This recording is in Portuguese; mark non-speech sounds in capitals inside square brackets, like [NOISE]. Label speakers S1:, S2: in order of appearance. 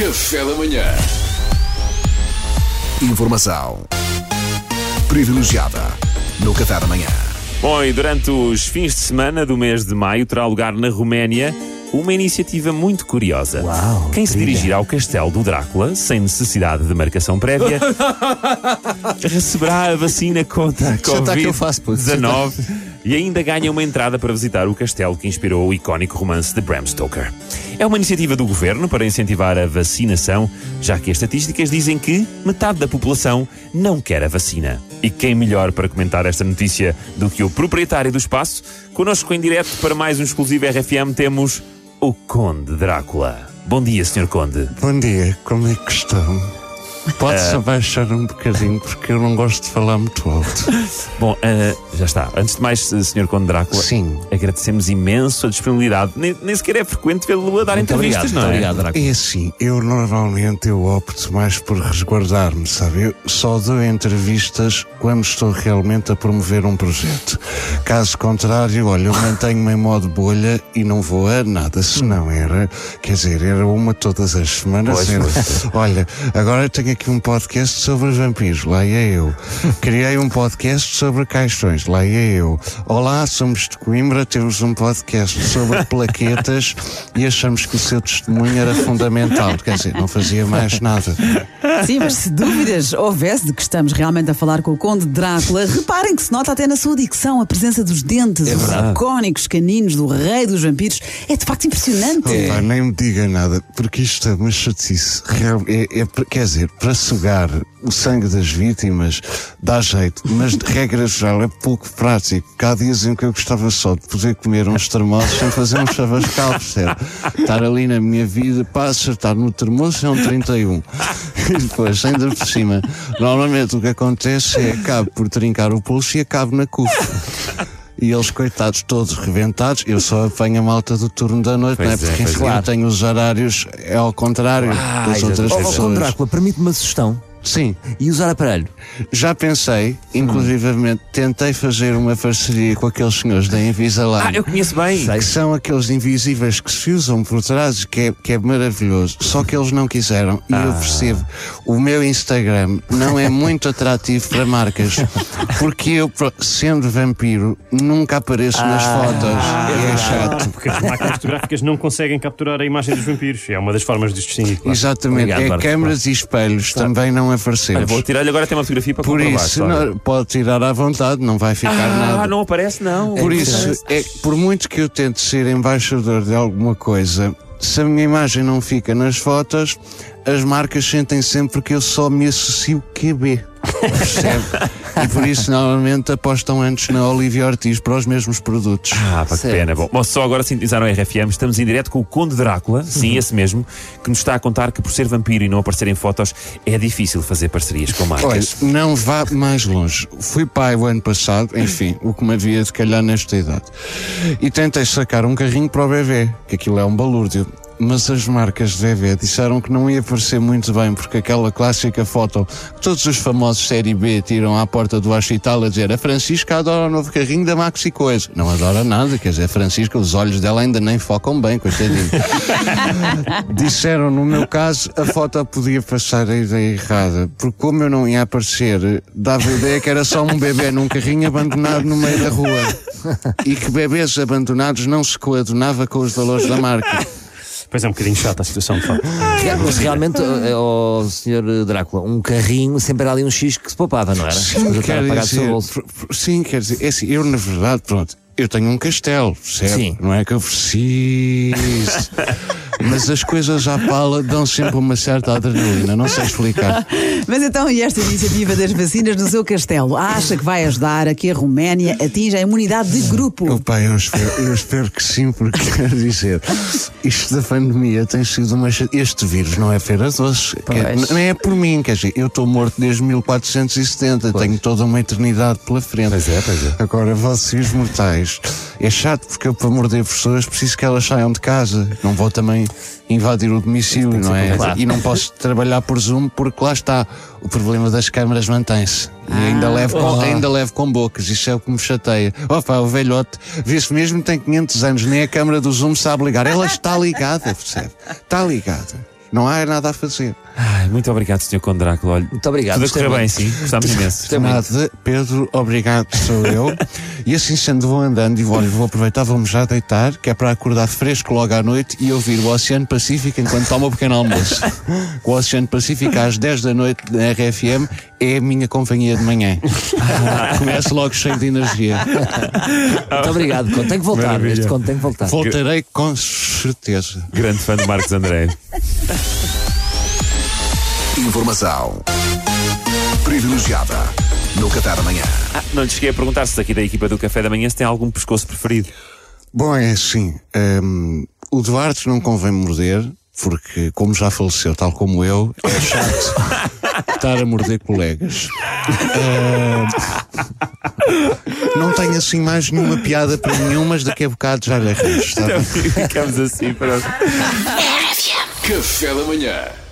S1: Café da manhã.
S2: Informação privilegiada no Café da Manhã.
S3: Bom, e durante os fins de semana do mês de maio terá lugar na Roménia uma iniciativa muito curiosa.
S4: Uau,
S3: Quem se
S4: trilha.
S3: dirigir ao castelo do Drácula, sem necessidade de marcação prévia, [LAUGHS] receberá a vacina contra a
S4: tá que eu faço, puto.
S3: Covid-19 [LAUGHS] e ainda ganha uma entrada para visitar o castelo que inspirou o icónico romance de Bram Stoker. É uma iniciativa do governo para incentivar a vacinação, já que as estatísticas dizem que metade da população não quer a vacina. E quem melhor para comentar esta notícia do que o proprietário do espaço? Connosco em direto para mais um exclusivo RFM temos o Conde Drácula. Bom dia, Sr. Conde.
S5: Bom dia, como é que estão? Pode-se abaixar um bocadinho porque eu não gosto de falar muito alto. [LAUGHS]
S3: Bom, ah, já está. Antes de mais, Sr. Conde Drácula,
S5: Sim.
S3: agradecemos imenso a disponibilidade. Nem, nem sequer é frequente vê-lo a dar entrevistas, não é?
S4: obrigado, Drácula.
S5: É assim, eu normalmente eu opto mais por resguardar-me, sabe? Eu só dou entrevistas quando estou realmente a promover um projeto. Caso contrário, olha, eu mantenho-me em modo bolha e não vou a nada. Se não era, quer dizer, era uma todas as semanas. era, Olha, agora eu tenho aqui um podcast sobre vampiros, lá ia eu. [LAUGHS] Criei um podcast sobre caixões, lá ia eu. Olá, somos de Coimbra, temos um podcast sobre [LAUGHS] plaquetas e achamos que o seu testemunho era fundamental. Quer dizer, não fazia mais nada.
S6: Sim, mas se dúvidas houvesse de que estamos realmente a falar com o Conde Drácula, reparem que se nota até na sua dicção a presença dos dentes, os
S4: verdade.
S6: icónicos caninos do rei dos vampiros. É de facto impressionante.
S5: Opa, nem me diga nada, porque isto é uma chatice. É, é, quer dizer, para sugar o sangue das vítimas dá jeito, mas de regra geral é pouco prático. Cá dias em que eu gostava só de poder comer uns termossos sem fazer um chavascal, percebe? Estar ali na minha vida, para acertar no termoço é um 31. E depois, ainda por cima, normalmente o que acontece é acabo por trincar o pulso e acabo na cufa. E eles, coitados, todos reventados, eu só apanho a malta do turno da noite,
S3: Pois
S5: não é?
S3: é,
S5: Porque
S3: é.
S5: eu tenho os horários, é ao contrário
S3: Ah,
S5: das outras.
S4: Oh, oh,
S5: pessoas.
S4: Conde Drácula, permite-me uma sugestão.
S5: Sim,
S4: E usar aparelho.
S5: já pensei, inclusivamente tentei fazer uma parceria com aqueles senhores da Invisalign.
S3: Ah, eu conheço bem.
S5: Que são aqueles invisíveis que se usam por trás, que é, que é maravilhoso. Só que eles não quiseram. E
S3: Ah.
S5: eu percebo. O meu Instagram não é muito atrativo para marcas. [LAUGHS] Porque eu, sendo vampiro, nunca apareço nas
S3: Ah.
S5: fotos. E é chato.
S7: Porque as máquinas fotográficas não conseguem capturar a imagem dos vampiros. É uma das formas de os distinguir. claro.
S5: Exatamente.
S4: Obrigado,
S5: é
S4: Marcos.
S5: câmaras e espelhos também não
S3: Olha, vou tirar-lhe agora até uma fotografia para
S5: Por
S3: comprovar.
S5: isso, não- pode tirar à vontade, não vai ficar
S3: Ah,
S5: nada.
S3: não aparece, não.
S5: Por isso, é, por muito que eu tente ser embaixador de alguma coisa, se a minha imagem não fica nas fotos, as marcas sentem sempre que eu só me associo QB. Percebe? [LAUGHS] e por isso normalmente apostam antes na Olivia Ortiz para os mesmos produtos.
S3: Ah, pá, que
S4: Certo.
S3: pena. Bom, só agora sintonizaram a RFM. Estamos em direto com o Conde Drácula, sim, esse mesmo, que nos está a contar que por ser vampiro e não aparecer em fotos é difícil fazer parcerias com
S5: Olha,
S3: marcas.
S5: não vá mais longe. Fui pai o ano passado, enfim, o que me havia de calhar nesta idade. E tentei sacar um carrinho para o bebê, que aquilo é um balúrdio. Mas as marcas de bebê disseram que não ia parecer muito bem, porque aquela clássica foto que todos os famosos série B tiram à porta do hospital a dizer a Francisca adora o novo carrinho da Maxi Coisa. Não adora nada, quer dizer, a Francisca, os olhos dela ainda nem focam bem, coitadinho. [LAUGHS] Disseram, no meu caso, a foto podia passar a ideia errada, porque como eu não ia aparecer, dava a ideia que era só um bebê num carrinho abandonado no meio da rua. [LAUGHS] E que bebês abandonados não se coadunava com os valores da marca.
S7: Pois é um bocadinho chata a situação, de facto. [LAUGHS]
S4: É, Mas realmente, ó Sr. Drácula, um carrinho sempre era ali um X que se poupava, não era?
S5: Sim, quer dizer, sim, quer dizer, é assim, eu na verdade, pronto, eu tenho um castelo, certo?
S4: Sim.
S5: Não é que eu preciso. [LAUGHS] Mas as coisas à pala dão sempre uma certa adrenalina, não sei explicar. [LAUGHS]
S6: Mas então, e esta iniciativa das vacinas no seu castelo? Acha que vai ajudar a que a Roménia atinja a imunidade de grupo?
S5: Opa, eu espero, eu espero que sim, porque [LAUGHS] quero dizer, isto da pandemia tem sido uma. Este vírus não é feira doce.
S6: Pois.
S5: não é por mim, quer dizer, eu estou morto desde 1470, tenho toda uma eternidade pela frente.
S3: Pois é, pois é.
S5: Agora, vocês mortais, é chato porque eu, para morder pessoas, preciso que elas saiam de casa. Não vou também invadir o domicílio, não é?
S4: claro.
S5: E não posso trabalhar por Zoom porque lá está. O problema das câmaras mantém-se. E ainda, levo com, ainda levo com bocas, isso é o que me chateia. Opa, o velhote, vê-se mesmo tem 500 anos, nem a câmara do Zoom sabe ligar. Ela está ligada, percebe? Está ligada. Não há nada a fazer.
S3: Ai, muito obrigado, Sr. Conde Drácula. Olha,
S4: Muito obrigado.
S3: tudo a correr bem, sim. Gostámos [LAUGHS] imenso.
S4: Gostei muito.
S5: Nada, Pedro, obrigado, sou eu. [LAUGHS] E assim sendo, vou andando e vou, vou aproveitar, vou-me já deitar, que é para acordar fresco logo à noite e ouvir o Oceano Pacífico enquanto tomo o pequeno almoço. [LAUGHS] O Oceano Pacífico às 10 da noite na RFM é a minha companhia de manhã. Começo logo cheio de energia.
S4: Muito obrigado, Conde. Tem que voltar.
S3: Maravilha.
S4: Este Conde tem que voltar.
S5: Voltarei com certeza.
S3: Grande fã de Marcos André.
S2: Informação privilegiada no Café da Manhã.
S3: Ah, não lhe cheguei a perguntar se aqui da equipa do Café da Manhã se tem algum pescoço preferido.
S5: Bom, é assim. hum, o Duarte não convém morder, porque, como já faleceu, tal como eu, é chato [LAUGHS] estar a morder colegas. Hum, não tenho assim mais nenhuma piada para nenhum, mas daqui a bocado já lhe arranjo, bem? [LAUGHS]
S3: Ficamos assim para.
S2: Café da Manhã.